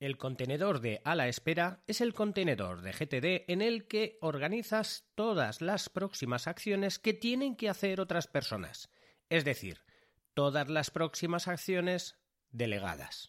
El contenedor de a la espera es el contenedor de GTD en el que organizas todas las próximas acciones que tienen que hacer otras personas, es decir, todas las próximas acciones delegadas.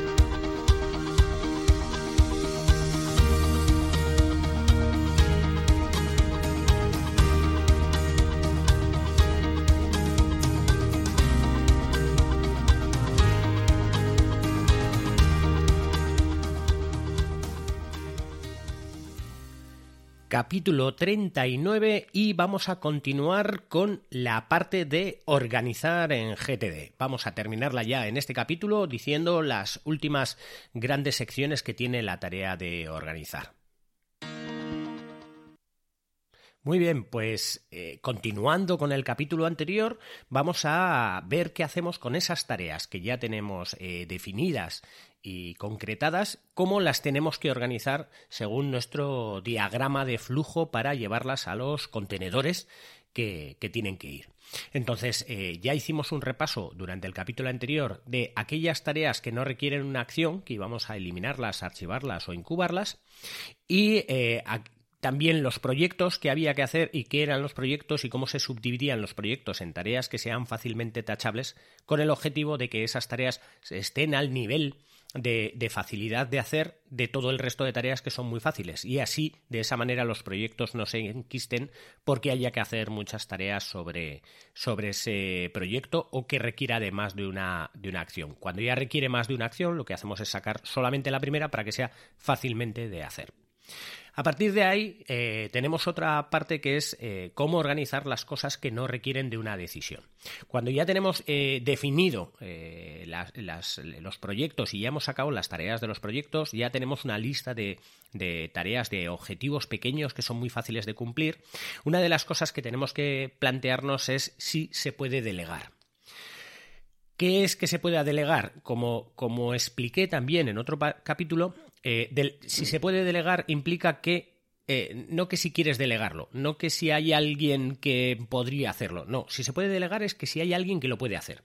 Capítulo 39 y vamos a continuar con la parte de organizar en GTD. Vamos a terminarla ya en este capítulo diciendo las últimas grandes secciones que tiene la tarea de organizar. Muy bien, pues eh, continuando con el capítulo anterior, vamos a ver qué hacemos con esas tareas que ya tenemos eh, definidas y concretadas, cómo las tenemos que organizar según nuestro diagrama de flujo para llevarlas a los contenedores que, tienen que ir. Entonces, eh, ya hicimos un repaso durante el capítulo anterior de aquellas tareas que no requieren una acción, que íbamos a eliminarlas, archivarlas o incubarlas, y también los proyectos que había que hacer y qué eran los proyectos y cómo se subdividían los proyectos en tareas que sean fácilmente tachables con el objetivo de que esas tareas estén al nivel de, facilidad de hacer de todo el resto de tareas que son muy fáciles y así de esa manera los proyectos no se enquisten porque haya que hacer muchas tareas sobre, sobre ese proyecto o que requiera de más de una, de una acción. Cuando ya requiere más de una acción lo que hacemos es sacar solamente la primera para que sea fácilmente de hacer. A partir de ahí eh, tenemos otra parte que es eh, cómo organizar las cosas que no requieren de una decisión. Cuando ya tenemos eh, definido los proyectos y ya hemos sacado las tareas de los proyectos, ya tenemos una lista de, tareas, de objetivos pequeños que son muy fáciles de cumplir. Una de las cosas que tenemos que plantearnos es si se puede delegar. ¿Qué es que se pueda delegar? Como, como expliqué también en otro capítulo, eh, si se puede delegar implica que eh, no que si quieres delegarlo, no que si hay alguien que podría hacerlo, no, si se puede delegar es que si hay alguien que lo puede hacer.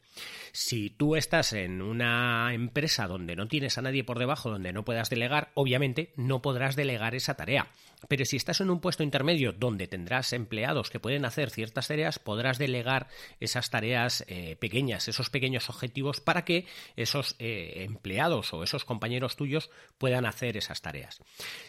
Si tú estás en una empresa donde no tienes a nadie por debajo, donde no puedas delegar, obviamente no podrás delegar esa tarea. Pero si estás en un puesto intermedio donde tendrás empleados que pueden hacer ciertas tareas, podrás delegar esas tareas eh, pequeñas, esos pequeños objetivos para que esos eh, empleados o esos compañeros tuyos puedan hacer esas tareas.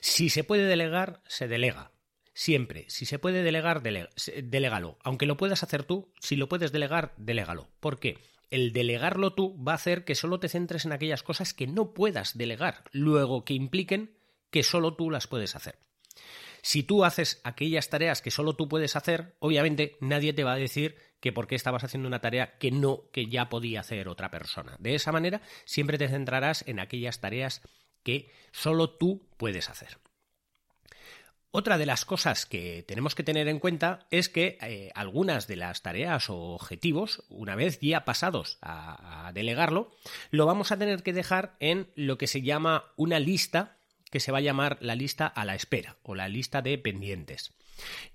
Si se puede delegar, se delega. Siempre, si se puede delegar, delégalo. Aunque lo puedas hacer tú, si lo puedes delegar, delégalo. ¿Por qué? el delegarlo tú va a hacer que solo te centres en aquellas cosas que no puedas delegar, luego que impliquen que solo tú las puedes hacer. Si tú haces aquellas tareas que solo tú puedes hacer, obviamente nadie te va a decir que por qué estabas haciendo una tarea que no, que ya podía hacer otra persona. De esa manera, siempre te centrarás en aquellas tareas que solo tú puedes hacer. Otra de las cosas que tenemos que tener en cuenta es que eh, algunas de las tareas o objetivos, una vez ya pasados a, delegarlo, lo vamos a tener que dejar en lo que se llama una lista que se va a llamar la lista a la espera o la lista de pendientes.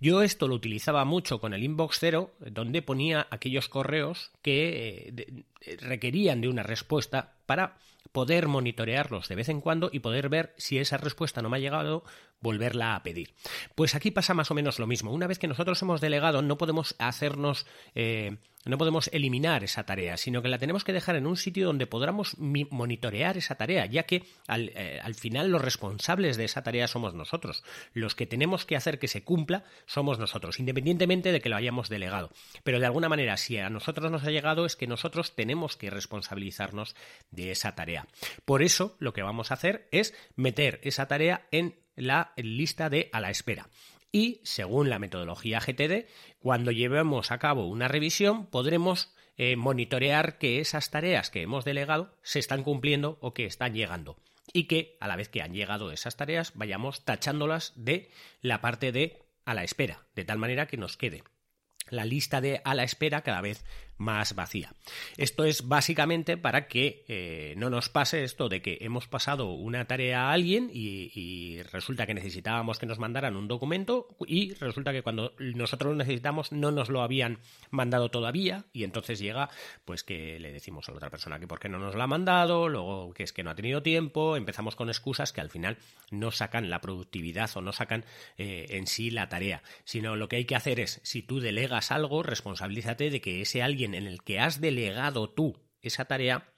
Yo esto lo utilizaba mucho con el inbox cero, donde ponía aquellos correos que eh, requerían de una respuesta para poder monitorearlos de vez en cuando y poder ver si esa respuesta no me ha llegado, volverla a pedir. Pues aquí pasa más o menos lo mismo. Una vez que nosotros hemos delegado, no podemos hacernos eh, no podemos eliminar esa tarea, sino que la tenemos que dejar en un sitio donde podamos monitorear esa tarea, ya que eh, al, final los responsables de esa tarea somos nosotros. Los que tenemos que hacer que se cumpla somos nosotros, independientemente de que lo hayamos delegado. Pero de alguna manera, si a nosotros nos ha llegado, es que nosotros tenemos que responsabilizarnos de esa tarea. Por eso, lo que vamos a hacer es meter esa tarea en la lista de a la espera. Y, según la metodología GTD, cuando llevemos a cabo una revisión podremos eh, monitorear que esas tareas que hemos delegado se están cumpliendo o que están llegando. Y que a la vez que han llegado esas tareas vayamos tachándolas de la parte de a la espera, de tal manera que nos quede la lista de a la espera cada vez más vacía. Esto es básicamente para que eh, no nos pase esto de que hemos pasado una tarea a alguien y, resulta que necesitábamos que nos mandaran un documento y resulta que cuando nosotros lo necesitamos no nos lo habían mandado todavía y entonces llega pues que le decimos a la otra persona que por qué no nos lo ha mandado, luego que es que no ha tenido tiempo, empezamos con excusas que al final no sacan la productividad o no sacan eh, en sí la tarea, sino lo que hay que hacer es, si tú delegas algo, responsabilízate de que ese alguien en el que has delegado tú esa tarea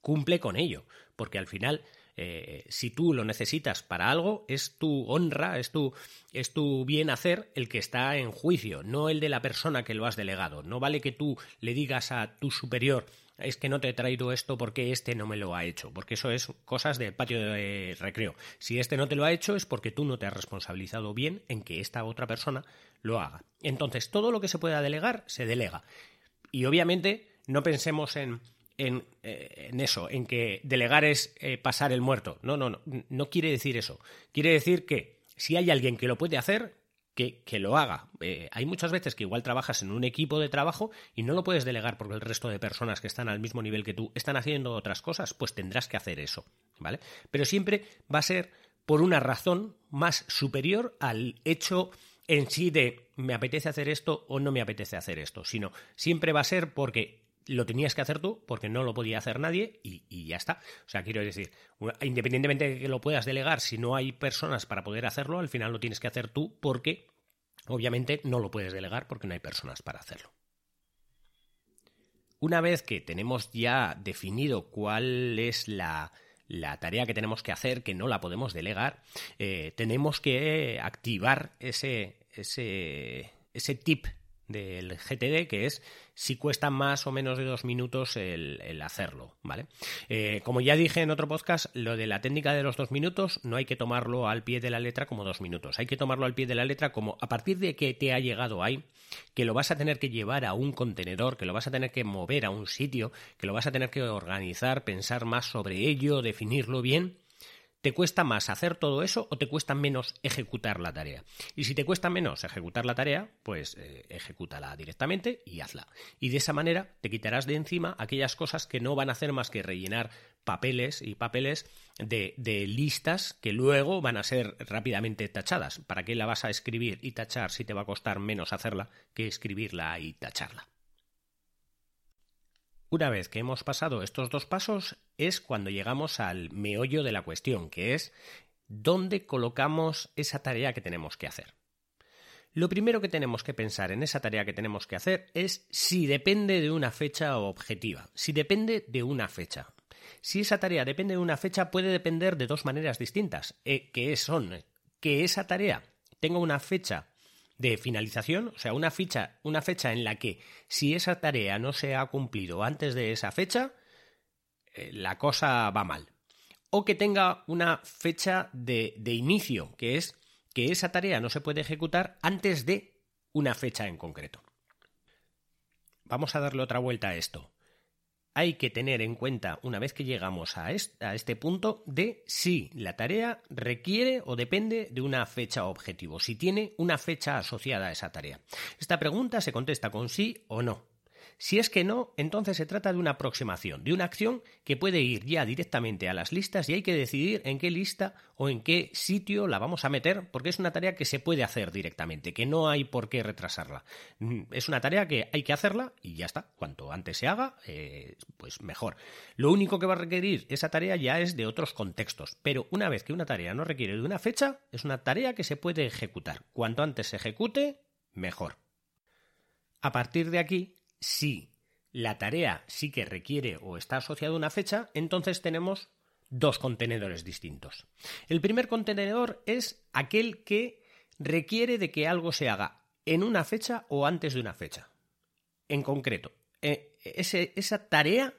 cumple con ello, porque al final eh, si tú lo necesitas para algo, es tu honra, es tu, es tu bien hacer el que está en juicio, no el de la persona que lo has delegado. No vale que tú le digas a tu superior, es que no te he traído esto porque este no me lo ha hecho, porque eso es cosas de patio de recreo. Si este no te lo ha hecho es porque tú no te has responsabilizado bien en que esta otra persona lo haga. Entonces, todo lo que se pueda delegar, se delega. Y obviamente no pensemos en, en, eh, eso, en que delegar es eh, pasar el muerto. No, no, no, no quiere decir eso. Quiere decir que si hay alguien que lo puede hacer, que, lo haga. Eh, hay muchas veces que igual trabajas en un equipo de trabajo y no lo puedes delegar porque el resto de personas que están al mismo nivel que tú están haciendo otras cosas, pues tendrás que hacer eso, ¿vale? Pero siempre va a ser por una razón más superior al hecho en sí de me apetece hacer esto o no me apetece hacer esto, sino siempre va a ser porque lo tenías que hacer tú porque no lo podía hacer nadie y, ya está. O sea, quiero decir, independientemente de que lo puedas delegar, si no hay personas para poder hacerlo, al final lo tienes que hacer tú porque obviamente no lo puedes delegar porque no hay personas para hacerlo. Una vez que tenemos ya definido cuál es la, la tarea que tenemos que hacer, que no la podemos delegar, eh, tenemos que activar ese, ese, ese tip del GTD, que es si cuesta más o menos de dos minutos el, hacerlo, ¿vale? Eh, como ya dije en otro podcast, lo de la técnica de los dos minutos no hay que tomarlo al pie de la letra como dos minutos, hay que tomarlo al pie de la letra como a partir de que te ha llegado ahí, que lo vas a tener que llevar a un contenedor, que lo vas a tener que mover a un sitio, que lo vas a tener que organizar, pensar más sobre ello, definirlo bien, ¿Te cuesta más hacer todo eso o te cuesta menos ejecutar la tarea? Y si te cuesta menos ejecutar la tarea, pues eh, ejecútala directamente y hazla. Y de esa manera te quitarás de encima aquellas cosas que no van a hacer más que rellenar papeles y papeles de, de listas que luego van a ser rápidamente tachadas. ¿Para qué la vas a escribir y tachar si te va a costar menos hacerla que escribirla y tacharla? Una vez que hemos pasado estos dos pasos es cuando llegamos al meollo de la cuestión, que es dónde colocamos esa tarea que tenemos que hacer. Lo primero que tenemos que pensar en esa tarea que tenemos que hacer es si depende de una fecha objetiva, si depende de una fecha. Si esa tarea depende de una fecha, puede depender de dos maneras distintas, eh, que son que esa tarea tenga una fecha de finalización, o sea, una una fecha en la que si esa tarea no se ha cumplido antes de esa fecha, eh, la cosa va mal. O que tenga una fecha de, de inicio, que es que esa tarea no se puede ejecutar antes de una fecha en concreto. Vamos a darle otra vuelta a esto hay que tener en cuenta, una vez que llegamos a este, punto, de si la tarea requiere o depende de una fecha objetivo, si tiene una fecha asociada a esa tarea. Esta pregunta se contesta con sí o no. Si es que no, entonces se trata de una aproximación, de una acción que puede ir ya directamente a las listas y hay que decidir en qué lista o en qué sitio la vamos a meter, porque es una tarea que se puede hacer directamente, que no hay por qué retrasarla. Mm, es una tarea que hay que hacerla y ya está. Cuanto antes se haga, eh, pues mejor. Lo único que va a requerir esa tarea ya es de otros contextos, pero una vez que una tarea no requiere de una fecha, es una tarea que se puede ejecutar. Cuanto antes se ejecute, mejor. A partir de aquí, si la tarea sí que requiere o está asociada a una fecha, entonces tenemos dos contenedores distintos. El primer contenedor es aquel que requiere de que algo se haga en una fecha o antes de una fecha. En concreto, eh, esa tarea,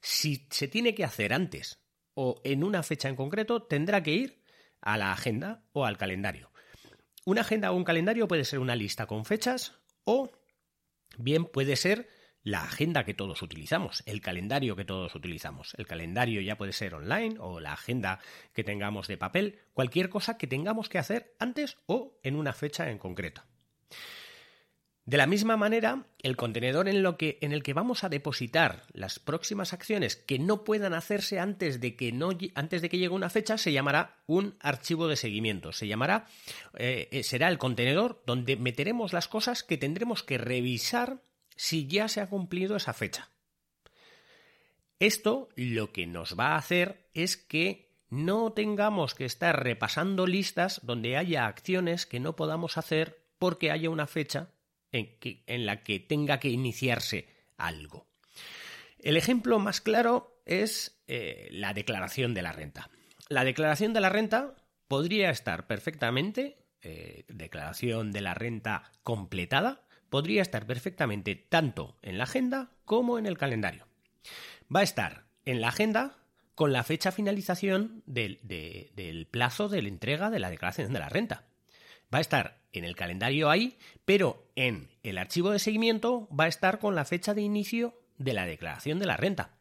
si se tiene que hacer antes o en una fecha en concreto, tendrá que ir a la agenda o al calendario. Una agenda o un calendario puede ser una lista con fechas o Bien, puede ser la agenda que todos utilizamos, el calendario que todos utilizamos. El calendario ya puede ser online o la agenda que tengamos de papel, cualquier cosa que tengamos que hacer antes o en una fecha en concreto. De la misma manera, el contenedor en, el que vamos a depositar las próximas acciones que no puedan hacerse antes de que, no, antes de que llegue una fecha se llamará un archivo de seguimiento. Se llamará, eh, eh, será el contenedor donde meteremos las cosas que tendremos que revisar si ya se ha cumplido esa fecha. Esto lo que nos va a hacer es que no tengamos que estar repasando listas donde haya acciones que no podamos hacer porque haya una fecha en, la que tenga que iniciarse algo. El ejemplo más claro es eh, la declaración de la renta. La declaración de la renta podría estar perfectamente, eh, declaración de la renta completada, podría estar perfectamente tanto en la agenda como en el calendario. Va a estar en la agenda con la fecha finalización del, del plazo de la entrega de la declaración de la renta. Va a estar en el calendario ahí, pero en el archivo de seguimiento va a estar con la fecha de inicio de la declaración de la renta.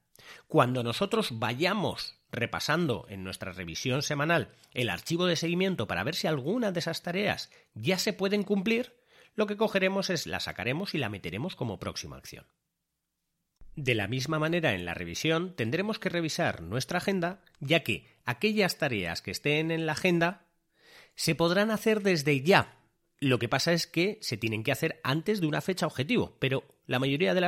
Cuando nosotros vayamos repasando en nuestra revisión semanal el archivo de seguimiento para ver si alguna de esas tareas ya se pueden cumplir, lo que cogeremos es la sacaremos y la meteremos como próxima acción. De la misma manera, en la revisión tendremos que revisar nuestra agenda, ya que aquellas tareas que estén en la agenda se podrán hacer desde ya, lo que pasa es que se tienen que hacer antes de una fecha objetivo, pero la mayoría de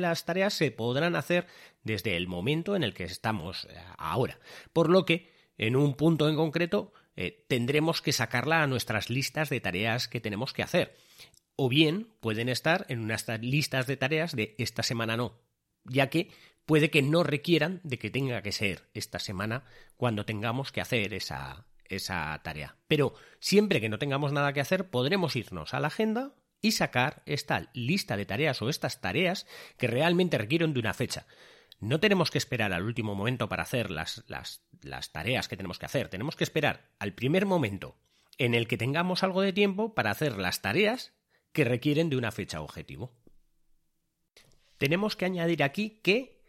las, tareas se podrán hacer desde el momento en el que estamos eh, ahora. Por lo que, en un punto en concreto, eh, tendremos que sacarla a nuestras listas de tareas que tenemos que hacer. O bien pueden estar en unas listas de tareas de esta semana no, ya que puede que no requieran de que tenga que ser esta semana cuando tengamos que hacer esa, esa tarea. Pero siempre que no tengamos nada que hacer, podremos irnos a la agenda y sacar esta lista de tareas o estas tareas que realmente requieren de una fecha. No tenemos que esperar al último momento para hacer las, las, las tareas que tenemos que hacer. Tenemos que esperar al primer momento en el que tengamos algo de tiempo para hacer las tareas que requieren de una fecha objetivo. Tenemos que añadir aquí que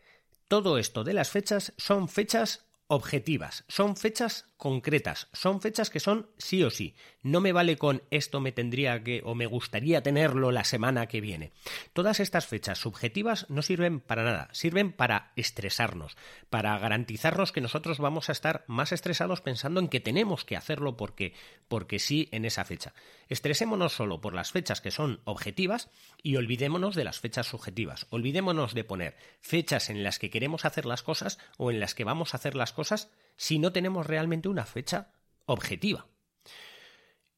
todo esto de las fechas son fechas objetivas, son fechas concretas, son fechas que son sí o sí. No me vale con esto me tendría que o me gustaría tenerlo la semana que viene. Todas estas fechas subjetivas no sirven para nada, sirven para estresarnos, para garantizarnos que nosotros vamos a estar más estresados pensando en que tenemos que hacerlo porque porque sí en esa fecha. Estresémonos solo por las fechas que son objetivas y olvidémonos de las fechas subjetivas. Olvidémonos de poner fechas en las que queremos hacer las cosas o en las que vamos a hacer las cosas si no tenemos realmente una fecha objetiva.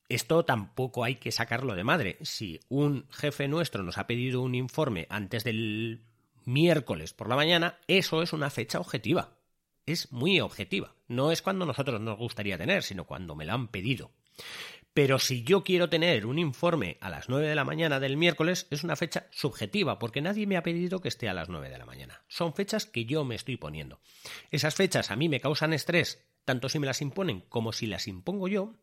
Esto tampoco hay que sacarlo de madre. Si un jefe nuestro nos ha pedido un informe antes del miércoles por la mañana, eso es una fecha objetiva. Es muy objetiva. No es cuando nosotros nos gustaría tener, sino cuando me lo han pedido. Pero si yo quiero tener un informe a las 9 de la mañana del miércoles, es una fecha subjetiva, porque nadie me ha pedido que esté a las 9 de la mañana. Son fechas que yo me estoy poniendo. Esas fechas a mí me causan estrés, tanto si me las imponen como si las impongo yo.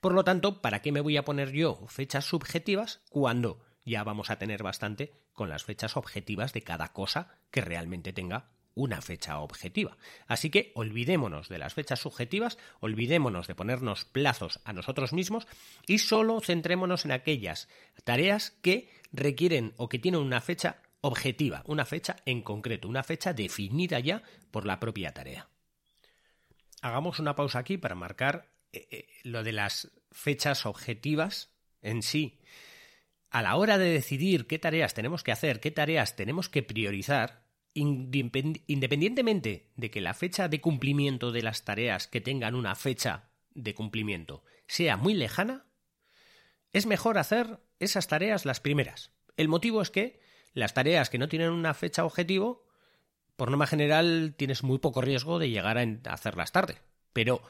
Por lo tanto, ¿para qué me voy a poner yo fechas subjetivas cuando ya vamos a tener bastante con las fechas objetivas de cada cosa que realmente tenga una fecha objetiva. Así que olvidémonos de las fechas subjetivas, olvidémonos de ponernos plazos a nosotros mismos y solo centrémonos en aquellas tareas que requieren o que tienen una fecha objetiva, una fecha en concreto, una fecha definida ya por la propia tarea. Hagamos una pausa aquí para marcar eh, eh, lo de las fechas objetivas en sí. A la hora de decidir qué tareas tenemos que hacer, qué tareas tenemos que priorizar, independientemente de que la fecha de cumplimiento de las tareas que tengan una fecha de cumplimiento sea muy lejana, es mejor hacer esas tareas las primeras. El motivo es que las tareas que no tienen una fecha objetivo, por norma general tienes muy poco riesgo de llegar a hacerlas tarde. Pero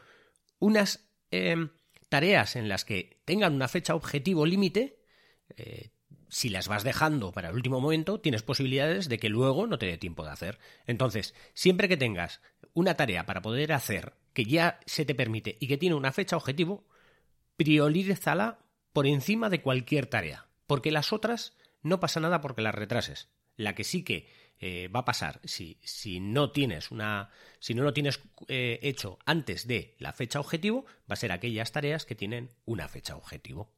unas em, tareas en las que tengan una fecha objetivo límite, eh, si las vas dejando para el último momento, tienes posibilidades de que luego no te dé tiempo de hacer. Entonces, siempre que tengas una tarea para poder hacer que ya se te permite y que tiene una fecha objetivo, priorízala por encima de cualquier tarea, porque las otras no pasa nada porque las retrases. La que sí que eh, va a pasar si, si, no tienes una si no lo tienes eh, hecho antes de la fecha objetivo va a ser aquellas tareas que tienen una fecha objetivo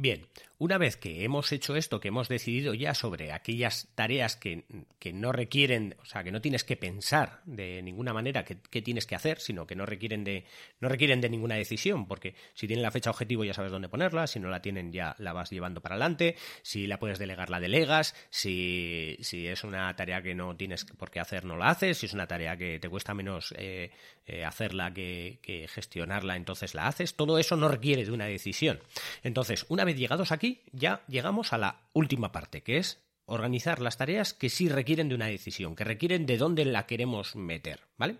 Bien, una vez que hemos hecho esto, que hemos decidido ya sobre aquellas tareas que, no requieren, o sea, que no tienes que pensar de ninguna manera qué, tienes que hacer, sino que no requieren, de, no requieren de ninguna decisión, porque si tienen la fecha objetivo ya sabes dónde ponerla, si no la tienen ya la vas llevando para adelante, si la puedes delegar la delegas, si, si es una tarea que no tienes por qué hacer no la haces, si es una tarea que te cuesta menos eh, eh, hacerla que, que gestionarla, entonces la haces, todo eso no requiere de una decisión. Entonces, una vez llegados aquí, ya llegamos a la última parte, que es organizar las tareas que sí requieren de una decisión, que requieren de dónde la queremos meter, ¿vale?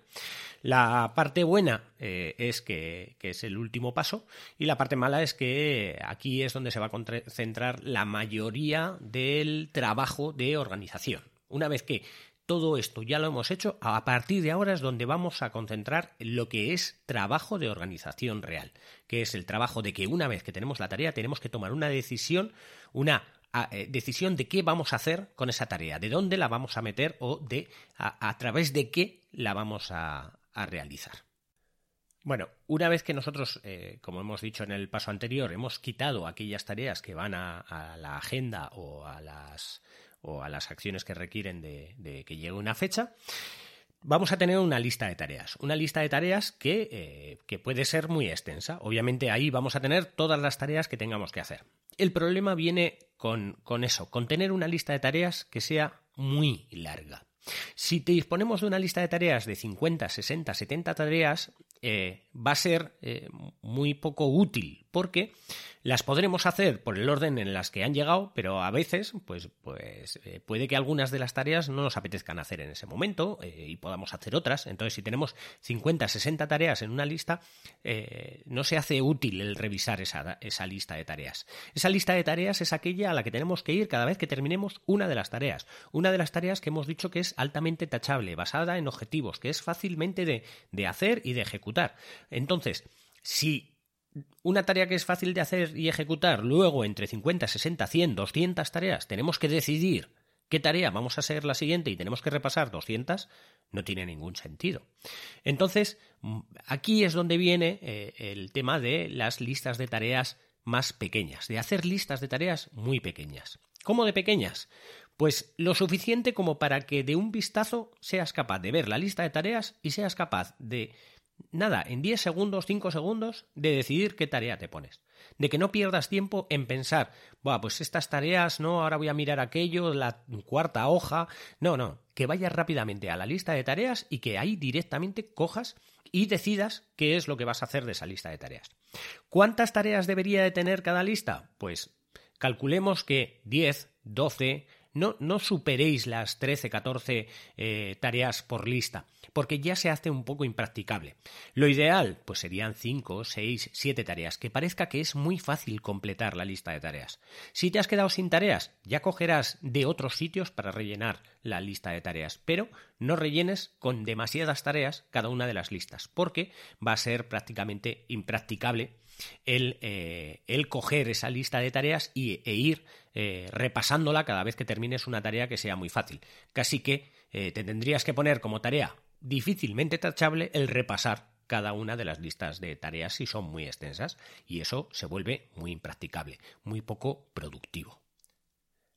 La parte buena eh, es que, que, es el último paso y la parte mala es que aquí es donde se va a concentrar la mayoría del trabajo de organización. Una vez que todo esto ya lo hemos hecho, a partir de ahora es donde vamos a concentrar lo que es trabajo de organización real, que es el trabajo de que una vez que tenemos la tarea tenemos que tomar una decisión, una eh, decisión de qué vamos a hacer con esa tarea, de dónde la vamos a meter o de a, través de qué la vamos a, realizar. Bueno, una vez que nosotros, eh, como hemos dicho en el paso anterior, hemos quitado aquellas tareas que van a la agenda o a las o a las acciones que requieren de, que llegue una fecha, vamos a tener una lista de tareas. Una lista de tareas que, eh, que, puede ser muy extensa. Obviamente ahí vamos a tener todas las tareas que tengamos que hacer. El problema viene con, con eso, con tener una lista de tareas que sea muy larga. Si te disponemos de una lista de tareas de 50, 60, 70 tareas, eh, va a ser eh, muy poco útil porque las podremos hacer por el orden en las que han llegado, pero a veces pues, pues eh, puede que algunas de las tareas no nos apetezcan hacer en ese momento y podamos hacer otras. Entonces, si tenemos 50, 60 tareas en una lista, no se hace útil el revisar esa, esa lista de tareas. Esa lista de tareas es aquella a la que tenemos que ir cada vez que terminemos una de las tareas. Una de las tareas que hemos dicho que es altamente tachable, basada en objetivos, que es fácilmente de, de hacer y de ejecutar entonces, si una tarea que es fácil de hacer y ejecutar, luego entre 50, 60, 100, 200 tareas, tenemos que decidir qué tarea vamos a ser la siguiente y tenemos que repasar 200, no tiene ningún sentido. Entonces, mm, aquí es donde viene eh, el tema de las listas de tareas más pequeñas, de hacer listas de tareas muy pequeñas. ¿Cómo de pequeñas? Pues lo suficiente como para que de un vistazo seas capaz de ver la lista de tareas y seas capaz de nada, en 10 segundos, 5 segundos, de decidir qué tarea te pones. De que no pierdas tiempo en pensar, Buah, pues estas tareas, no, ahora voy a mirar aquello, la cuarta hoja. No, no, que vayas rápidamente a la lista de tareas y que ahí directamente cojas y decidas qué es lo que vas a hacer de esa lista de tareas. ¿Cuántas tareas debería de tener cada lista? Pues calculemos que 10, 12, no, superéis las 13, 14 eh, tareas por lista, porque ya se hace un poco impracticable. Lo ideal, pues serían 5, 6, 7 tareas, que parezca que es muy fácil completar la lista de tareas. Si te has quedado sin tareas, ya cogerás de otros sitios para rellenar la lista de tareas, pero no rellenes con demasiadas tareas cada una de las listas, porque va a ser prácticamente impracticable el, eh, el coger esa lista de tareas y, e ir eh, repasándola cada vez que termines una tarea que sea muy fácil. Casi que eh, te tendrías que poner como tarea difícilmente tachable el repasar cada una de las listas de tareas si son muy extensas y eso se vuelve muy impracticable, muy poco productivo.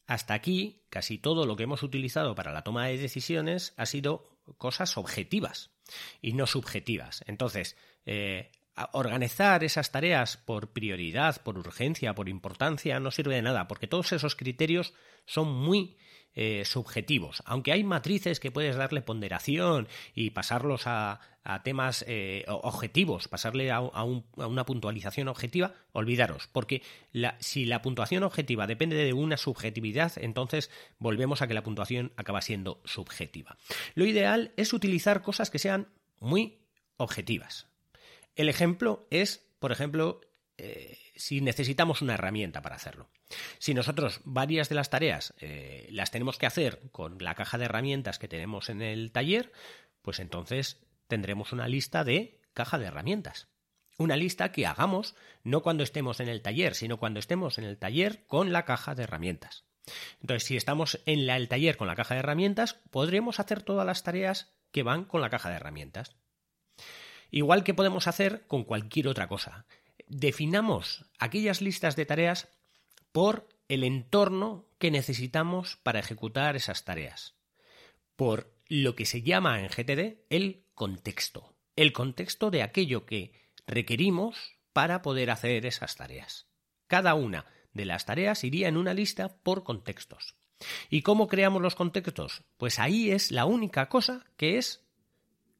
Hasta aquí, casi todo lo que hemos utilizado para la toma de decisiones ha sido cosas objetivas y no subjetivas. Entonces, organizar esas tareas por prioridad, por urgencia, por importancia, no sirve de nada, porque todos esos criterios son muy eh, subjetivos. Aunque hay matrices que puedes darle ponderación y pasarlos a, temas eh, objetivos, pasarle a, una puntualización objetiva, olvidaros, porque si la puntuación objetiva depende de una subjetividad, entonces volvemos a que la puntuación acaba siendo subjetiva. Lo ideal es utilizar cosas que sean muy objetivas. El ejemplo es, por ejemplo, eh, si necesitamos una herramienta para hacerlo. Si nosotros varias de las tareas eh, las tenemos que hacer con la caja de herramientas que tenemos en el taller, pues entonces tendremos una lista de caja de herramientas. Una lista que hagamos no cuando estemos en el taller, sino cuando estemos en el taller con la caja de herramientas. Entonces, si estamos en el taller con la caja de herramientas, podremos hacer todas las tareas que van con la caja de herramientas. Igual que podemos hacer con cualquier otra cosa. Definamos aquellas listas de tareas por el entorno que necesitamos para ejecutar esas tareas, por lo que se llama en GTD el contexto, el contexto de aquello que requerimos para poder hacer esas tareas. Cada una de las tareas iría en una lista por contextos. ¿Y cómo creamos los contextos? Pues ahí es la única cosa que es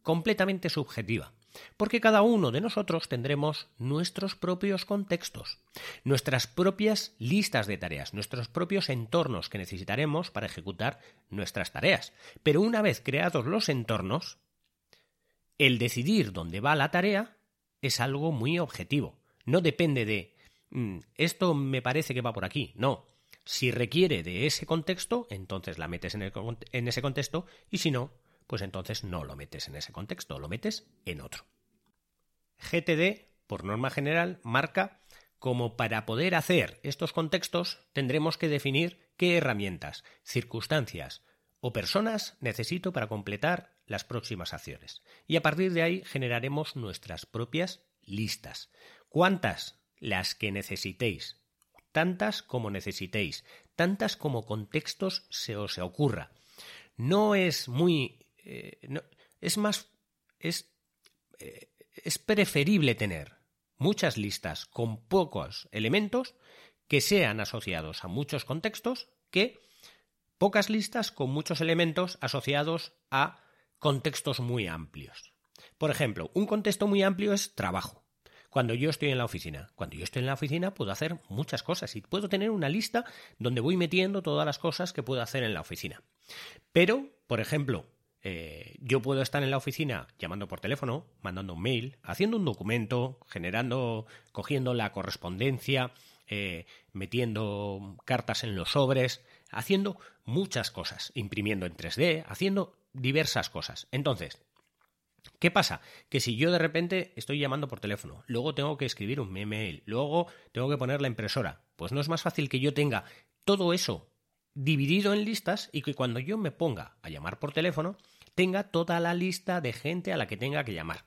completamente subjetiva. Porque cada uno de nosotros tendremos nuestros propios contextos, nuestras propias listas de tareas, nuestros propios entornos que necesitaremos para ejecutar nuestras tareas. Pero una vez creados los entornos, el decidir dónde va la tarea es algo muy objetivo. No depende de mm, esto me parece que va por aquí. No. Si requiere de ese contexto, entonces la metes en, en ese contexto y si no, pues entonces no lo metes en ese contexto, lo metes en otro. GTD, por norma general, marca como para poder hacer estos contextos tendremos que definir qué herramientas, circunstancias o personas necesito para completar las próximas acciones. Y a partir de ahí generaremos nuestras propias listas. ¿Cuántas? Las que necesitéis. Tantas como necesitéis. Tantas como contextos se os ocurra. No es muy eh, es más, es, eh, es preferible tener muchas listas con pocos elementos que sean asociados a muchos contextos que pocas listas con muchos elementos asociados a contextos muy amplios. Por ejemplo, un contexto muy amplio es trabajo. Cuando yo estoy en la oficina, cuando yo estoy en la oficina puedo hacer muchas cosas y puedo tener una lista donde voy metiendo todas las cosas que puedo hacer en la oficina. Pero, por ejemplo, eh, yo puedo estar en la oficina llamando por teléfono, mandando un mail, haciendo un documento, generando, cogiendo la correspondencia, eh, metiendo cartas en los sobres, haciendo muchas cosas, imprimiendo en 3D, haciendo diversas cosas. Entonces, ¿Qué pasa? Que si yo de repente estoy llamando por teléfono, luego tengo que escribir un email, luego tengo que poner la impresora, pues no es más fácil que yo tenga todo eso dividido en listas y que cuando yo me ponga a llamar por teléfono, tenga toda la lista de gente a la que tenga que llamar.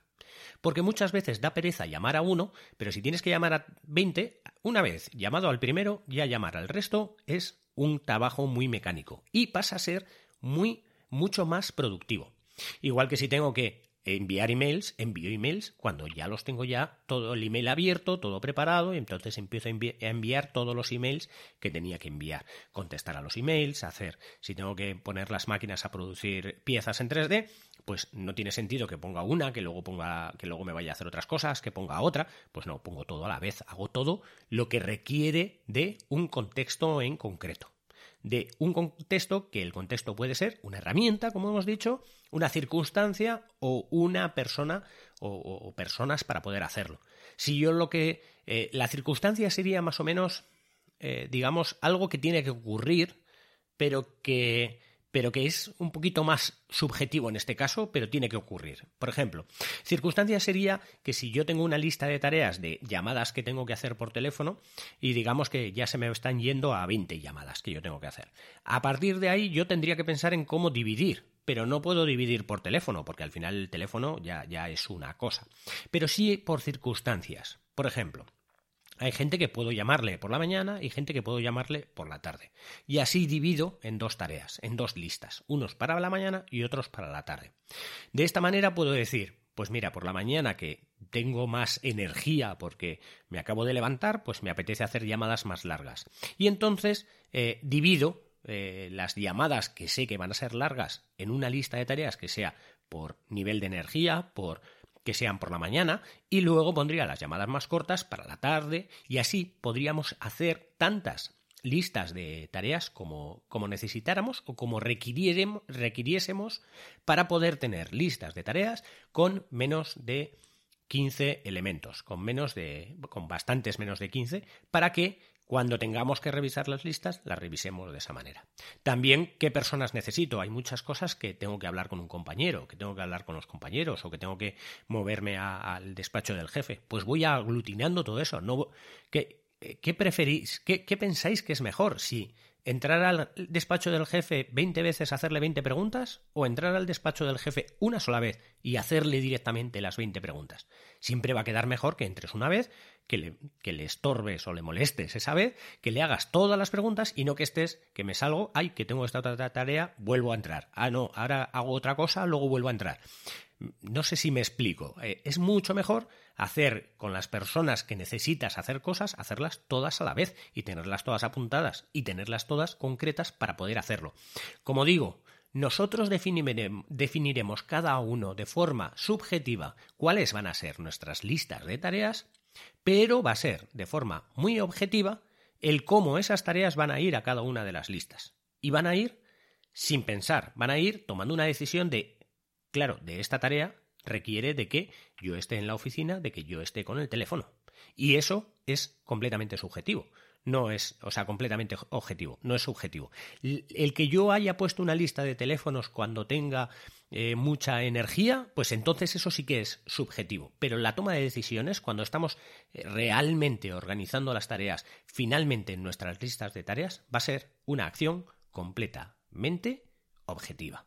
Porque muchas veces da pereza llamar a uno, pero si tienes que llamar a 20, una vez llamado al primero, ya llamar al resto es un trabajo muy mecánico y pasa a ser muy mucho más productivo. Igual que si tengo que enviar emails, envío emails cuando ya los tengo ya todo el email abierto, todo preparado, y entonces empiezo a, enviar todos los emails que tenía que enviar, contestar a los emails, hacer, si tengo que poner las máquinas a producir piezas en 3D, pues no tiene sentido que ponga una, que luego ponga, que luego me vaya a hacer otras cosas, que ponga otra, pues no, pongo todo a la vez, hago todo lo que requiere de un contexto en concreto de un contexto que el contexto puede ser una herramienta, como hemos dicho, una circunstancia o una persona o, personas para poder hacerlo. Si yo lo que... Eh, la circunstancia sería más o menos, eh, digamos, algo que tiene que ocurrir, pero que pero que es un poquito más subjetivo en este caso, pero tiene que ocurrir. Por ejemplo, circunstancia sería que si yo tengo una lista de tareas de llamadas que tengo que hacer por teléfono y digamos que ya se me están yendo a 20 llamadas que yo tengo que hacer. A partir de ahí yo tendría que pensar en cómo dividir, pero no puedo dividir por teléfono, porque al final el teléfono ya, ya es una cosa. Pero sí por circunstancias. Por ejemplo, hay gente que puedo llamarle por la mañana y gente que puedo llamarle por la tarde. Y así divido en dos tareas, en dos listas, unos para la mañana y otros para la tarde. De esta manera puedo decir, pues mira, por la mañana que tengo más energía porque me acabo de levantar, pues me apetece hacer llamadas más largas. Y entonces eh, divido eh, las llamadas que sé que van a ser largas en una lista de tareas que sea por nivel de energía, por que sean por la mañana y luego pondría las llamadas más cortas para la tarde y así podríamos hacer tantas listas de tareas como, como necesitáramos o como requiriésemos para poder tener listas de tareas con menos de 15 elementos, con menos de con bastantes menos de 15 para que cuando tengamos que revisar las listas, las revisemos de esa manera. También, ¿qué personas necesito? Hay muchas cosas que tengo que hablar con un compañero, que tengo que hablar con los compañeros o que tengo que moverme al despacho del jefe. Pues voy aglutinando todo eso. ¿qué, ¿Qué preferís? ¿Qué, ¿Qué pensáis que es mejor? Si entrar al despacho del jefe 20 veces, hacerle 20 preguntas, o entrar al despacho del jefe una sola vez y hacerle directamente las 20 preguntas. Siempre va a quedar mejor que entres una vez, que le, que le estorbes o le molestes esa vez, que le hagas todas las preguntas y no que estés, que me salgo, ay, que tengo esta otra tarea, vuelvo a entrar. Ah, no, ahora hago otra cosa, luego vuelvo a entrar. No sé si me explico. Eh, es mucho mejor hacer con las personas que necesitas hacer cosas, hacerlas todas a la vez y tenerlas todas apuntadas y tenerlas todas concretas para poder hacerlo. Como digo, nosotros definiremos cada uno de forma subjetiva cuáles van a ser nuestras listas de tareas, pero va a ser de forma muy objetiva el cómo esas tareas van a ir a cada una de las listas. Y van a ir sin pensar, van a ir tomando una decisión de, claro, de esta tarea requiere de que yo esté en la oficina, de que yo esté con el teléfono. Y eso es completamente subjetivo no es, o sea, completamente objetivo, no es subjetivo. El que yo haya puesto una lista de teléfonos cuando tenga eh, mucha energía, pues entonces eso sí que es subjetivo. Pero la toma de decisiones, cuando estamos eh, realmente organizando las tareas, finalmente en nuestras listas de tareas, va a ser una acción completamente objetiva.